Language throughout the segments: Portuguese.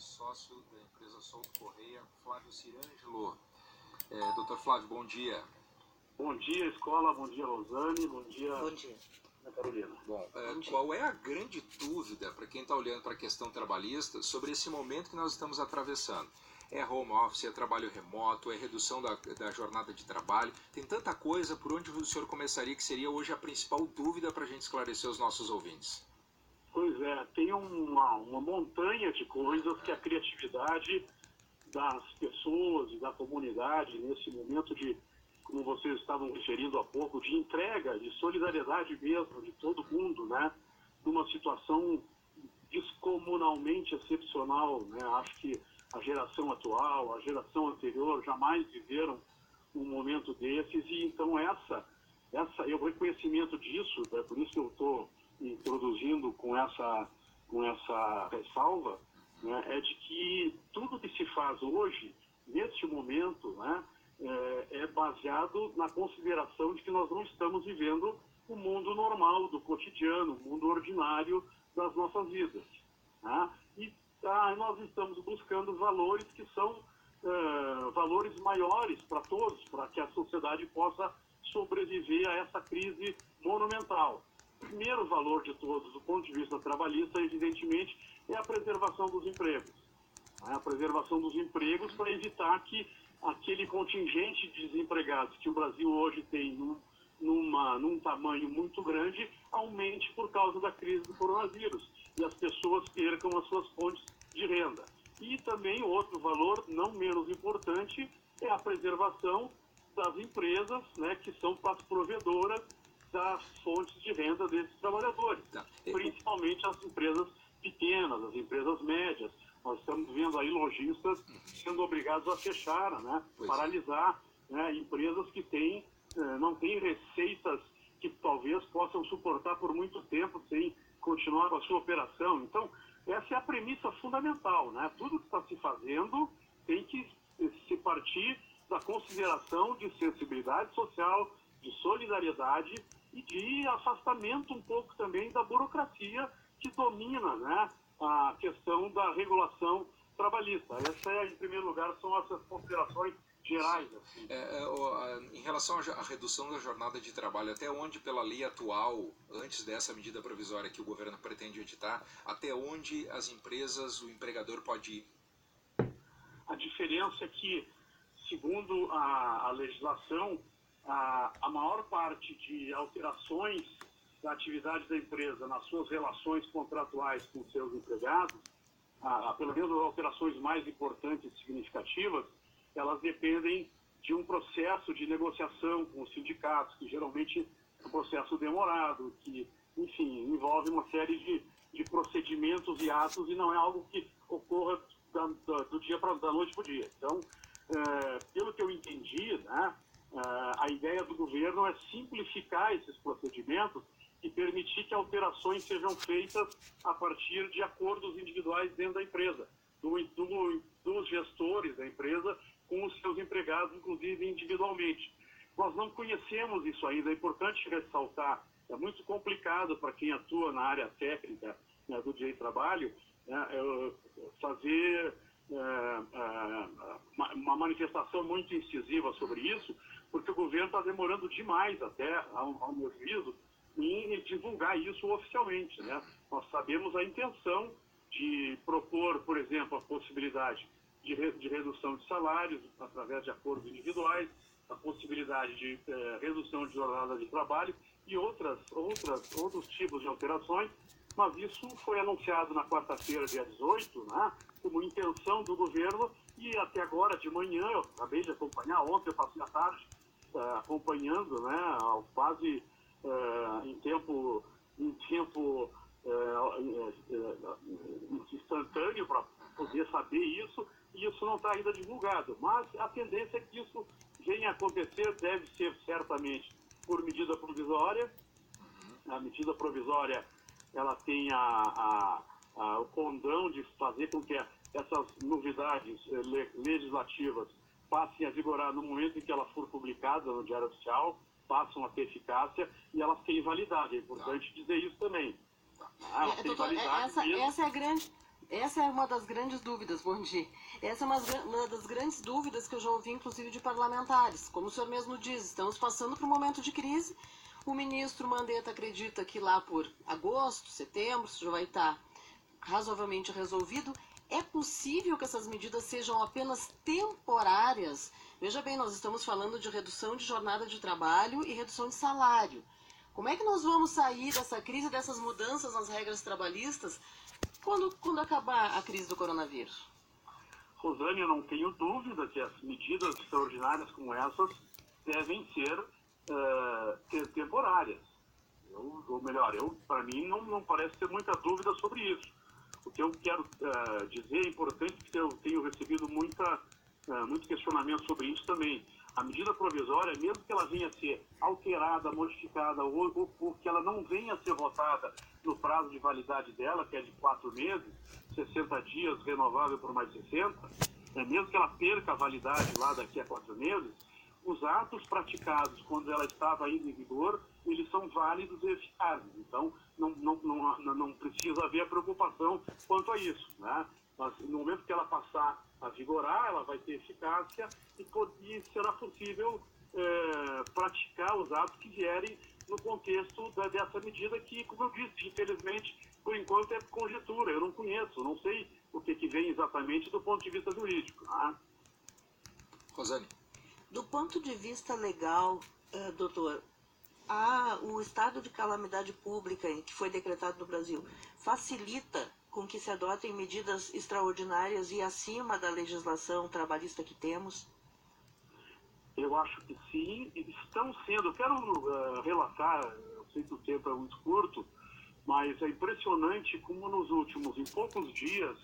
sócio da empresa Souto Correia, Flávio Cirângelo. É, doutor Flávio, bom dia. Bom dia, escola, bom dia, Rosane, bom dia, Bom dia. Carolina. Bom, é, Bom dia. qual é a grande dúvida para quem está olhando para a questão trabalhista sobre esse momento que nós estamos atravessando? É home office, é trabalho remoto, é redução da, da jornada de trabalho. Tem tanta coisa por onde o senhor começaria que seria hoje a principal dúvida para a gente esclarecer os nossos ouvintes. Pois é, tem uma, uma montanha de coisas que a criatividade das pessoas e da comunidade, nesse momento de, como vocês estavam referindo há pouco, de entrega, de solidariedade mesmo de todo mundo, né? Numa situação descomunalmente excepcional, né? Acho que a geração atual, a geração anterior jamais viveram um momento desses e então essa, essa, o reconhecimento disso, é por isso que eu estou introduzindo com essa, com essa ressalva, né, é de que tudo que se faz hoje, neste momento, né, é, é baseado na consideração de que nós não estamos vivendo o mundo normal do cotidiano, o mundo ordinário das nossas vidas. né? E ah, nós estamos buscando valores que são eh, valores maiores para todos, para que a sociedade possa sobreviver a essa crise monumental. Primeiro valor de todos, do ponto de vista trabalhista, evidentemente, é a preservação dos empregos. A preservação dos empregos para evitar que aquele contingente de desempregados que o Brasil hoje tem num, numa, num tamanho muito grande aumente por causa da crise do coronavírus e as pessoas percam as suas fontes de renda. E também outro valor não menos importante é a preservação das empresas, né, que são as provedoras das fontes de renda desses trabalhadores, Tá. principalmente as empresas pequenas, as empresas médias. Nós estamos vendo aí lojistas sendo obrigados a fechar, né, Pois é. paralisar né, empresas que têm, eh, não têm receitas que talvez possam suportar por muito tempo sem continuar com a sua operação. Então, essa é a premissa fundamental, né? Tudo que está se fazendo tem que se partir da consideração de sensibilidade social, de solidariedade e de afastamento um pouco também da burocracia que domina, né, a questão da regulação trabalhista. Essa é, em primeiro lugar, são essas considerações gerais. Assim. É, é, em relação à redução da jornada de trabalho, até onde pela lei atual, antes dessa medida provisória que o governo pretende editar, até onde as empresas, o empregador pode ir? A diferença é que, segundo a, a legislação, a, a maior parte de alterações da atividade da empresa nas suas relações contratuais com seus empregados, a, a- pelo menos as alterações mais importantes e significativas, elas dependem de um processo de negociação com os sindicatos, que geralmente é um processo demorado, que, enfim, envolve uma série de, de procedimentos e atos e não é algo que ocorra da, da- do dia para da noite para o dia. Então, eh, pelo que eu entendi, né, a ideia do governo é simplificar esses procedimentos e permitir que alterações sejam feitas a partir de acordos individuais dentro da empresa, do, do, dos gestores da empresa com os seus empregados, inclusive individualmente. Nós não conhecemos isso ainda, é importante ressaltar. É muito complicado para quem atua na área técnica né, do direito do trabalho né, fazer uma- uma manifestação muito incisiva sobre isso, porque o governo está demorando demais, até, ao, meu juízo, em divulgar isso oficialmente. Né? Nós sabemos a intenção de propor, por exemplo, a possibilidade de, re- de redução de salários através de acordos individuais, a possibilidade de eh, redução de jornada de trabalho e outras, outras, outros tipos de alterações, mas isso foi anunciado na quarta-feira, dia 18, né, como intenção do governo e até agora de manhã, eu acabei de acompanhar, ontem eu passei a tarde eh, acompanhando, né, quase eh, em tempo, em tempo eh, instantâneo para poder saber isso, e isso não está ainda divulgado. Mas a tendência é que isso venha a acontecer, deve ser certamente por medida provisória. A medida provisória ela tem a, a- a- o condão de fazer com que essas novidades eh, le- legislativas passem a vigorar no momento em que ela for publicada no Diário Oficial, passam a ter eficácia e elas têm validade. É importante dizer isso também. Ah, Elas É, doutor, é, essa, essa é grande, Essa é uma das grandes dúvidas, bom dia. Essa é uma, uma, das grandes dúvidas que eu já ouvi, inclusive, de parlamentares. Como o senhor mesmo diz, estamos passando por um momento de crise. O ministro Mandetta acredita que lá por agosto, setembro, isso já vai estar razoavelmente resolvido. É possível que essas medidas sejam apenas temporárias? Veja bem, nós estamos falando de redução de jornada de trabalho e redução de salário. Como é que nós vamos sair dessa crise, dessas mudanças nas regras trabalhistas, quando, quando acabar a crise do coronavírus? Rosane, eu não tenho dúvida que as medidas extraordinárias como essas devem ser uh, temporárias. Eu, ou melhor, eu, para mim não, não parece ter muita dúvida sobre isso. O que eu quero uh, dizer é importante, porque eu tenho recebido muita, uh, muito questionamento sobre isso também. A medida provisória, mesmo que ela venha a ser alterada, modificada, ou, ou, ou, que ela não venha a ser votada no prazo de validade dela, que é de quatro meses, 60 dias, renovável por mais 60, né, mesmo que ela perca a validade lá daqui a quatro meses, os atos praticados quando ela estava ainda em vigor, eles são válidos e eficazes. Então, não, não, não, não precisa haver preocupação quanto a isso. Né? Mas, no momento que ela passar a vigorar, ela vai ter eficácia e, e será possível é, praticar os atos que vierem no contexto da, dessa medida que, como eu disse, infelizmente, por enquanto é conjectura, eu não conheço, não sei o que, que vem exatamente do ponto de vista jurídico. Né? Rosane. Do ponto de vista legal, uh, doutor, a, o estado de calamidade pública que foi decretado no Brasil facilita com que se adotem medidas extraordinárias e acima da legislação trabalhista que temos? Eu acho que sim, estão sendo. Eu quero uh, relatar, eu sei que o tempo é muito curto, mas é impressionante como nos últimos, em poucos dias,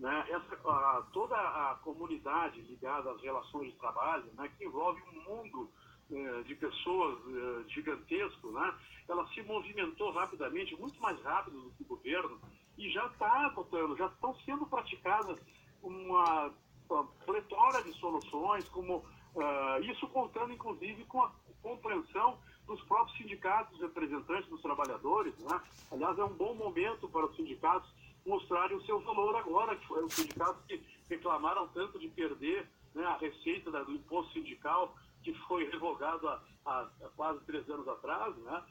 né, essa, uh, toda a comunidade ligada às relações de trabalho, né, que envolve um mundo uh, de pessoas uh, gigantesco, né, ela se movimentou rapidamente, muito mais rápido do que o governo, e já está adotando, já estão sendo praticadas uma, uma pletora de soluções, como uh, isso contando inclusive com a compreensão dos próprios sindicatos representantes dos trabalhadores. Né? Aliás, é um bom momento para os sindicatos mostrarem o seu valor agora, que foram os sindicatos que reclamaram tanto de perder né, a receita do imposto sindical, que foi revogado há, há, quase três anos atrás. Né?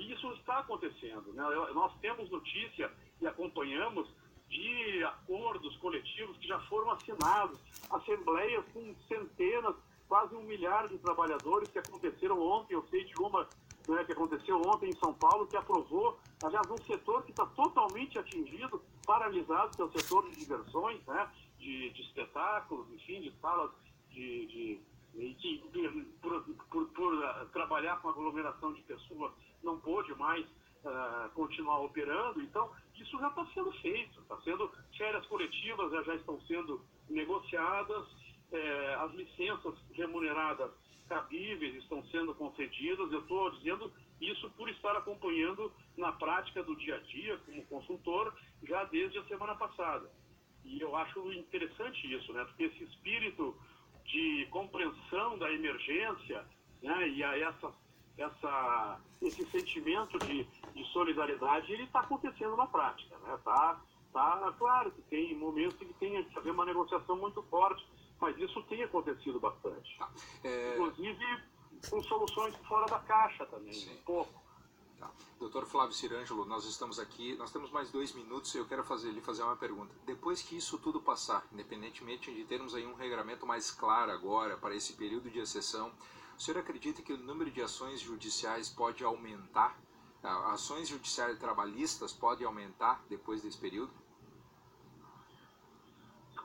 Isso está acontecendo. Né? Nós temos notícia e acompanhamos de acordos coletivos que já foram assinados, assembleias com centenas, quase um milhar de trabalhadores que aconteceram ontem. Eu sei de uma né, que aconteceu ontem em São Paulo, que aprovou, aliás, um setor que está totalmente atingido, paralisado, que é o setor de diversões, né, de, de espetáculos, enfim, de salas de, de que por, por, por uh, trabalhar com aglomeração de pessoas não pôde mais uh, continuar operando. Então, isso já está sendo feito, está sendo, férias coletivas já, já estão sendo negociadas, eh, as licenças remuneradas cabíveis estão sendo concedidas. Eu estou dizendo isso por estar acompanhando na prática do dia a dia como consultor já desde a semana passada. E eu acho interessante isso, né? Porque esse espírito de compreensão da emergência né? e a essa essa, esse sentimento de, de solidariedade ele está acontecendo na prática. Né? Tá, tá, claro que tem momentos que tem que haver uma negociação muito forte, mas isso tem acontecido bastante. Tá. É... Inclusive com soluções fora da caixa também, Sim. um pouco. Tá. Doutor Flávio Cirângelo, nós estamos aqui, nós temos mais dois minutos e eu quero fazer, lhe fazer uma pergunta. Depois que isso tudo passar, independentemente de termos aí um regramento mais claro agora para esse período de exceção, o senhor acredita que o número de ações judiciais pode aumentar? Ações judiciais trabalhistas podem aumentar depois desse período?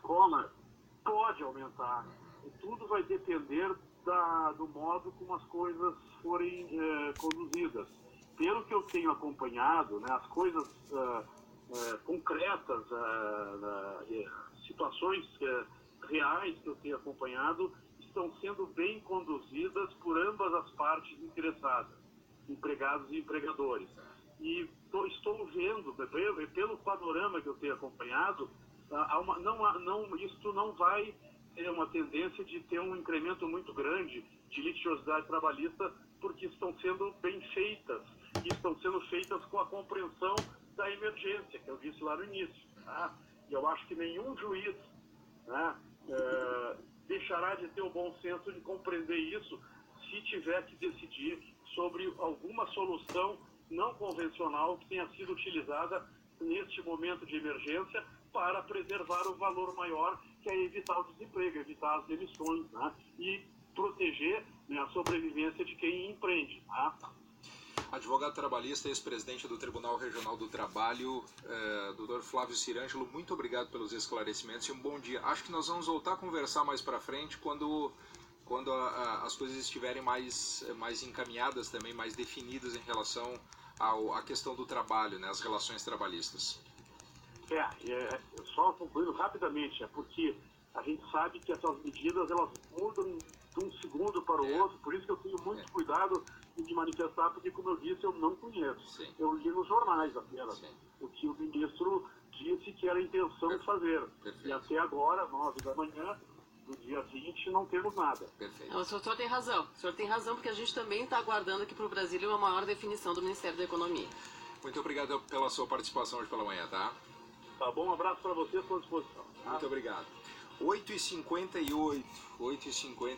Cola, pode aumentar. E tudo vai depender da, do modo como as coisas forem eh, conduzidas. Pelo que eu tenho acompanhado, né, as coisas eh, eh, concretas, situações reais que eu tenho acompanhado, estão sendo bem conduzidas por ambas as partes interessadas, empregados e empregadores. E tô, estou vendo, pelo panorama que eu tenho acompanhado, uma, não, não, isto não vai ter uma tendência de ter um incremento muito grande de litigiosidade trabalhista, porque estão sendo bem feitas, e estão sendo feitas com a compreensão da emergência, que eu disse lá no início. Tá? E eu acho que nenhum juiz né, é, deixará de ter o bom senso de compreender isso se tiver que decidir sobre alguma solução não convencional que tenha sido utilizada neste momento de emergência para preservar o valor maior, que é evitar o desemprego, evitar as demissões né? e proteger né, a sobrevivência de quem empreende. Tá? Advogado trabalhista, ex-presidente do Tribunal Regional do Trabalho, eh, doutor Flávio Cirângelo, muito obrigado pelos esclarecimentos e um bom dia. Acho que nós vamos voltar a conversar mais para frente quando, quando a, a, as coisas estiverem mais, mais encaminhadas também, mais definidas em relação à questão do trabalho, né, as relações trabalhistas. É, é, só concluindo rapidamente, é porque a gente sabe que essas medidas elas mudam de um segundo para o é. outro, por isso que eu tenho muito é. cuidado de manifestar, porque, como eu disse, eu não conheço. Sim. Eu li nos jornais apenas Sim. o que o ministro disse que era a intenção de fazer. Perfeito. E até agora, nove da manhã, no dia 20, não temos nada. Perfeito. Não, o senhor tem razão. O senhor tem razão, porque a gente também está aguardando aqui para o Brasil uma maior definição do Ministério da Economia. Muito obrigado pela sua participação hoje pela manhã, tá? Tá bom, um abraço para você, estou à disposição. Muito obrigado. 8h58, 8h58.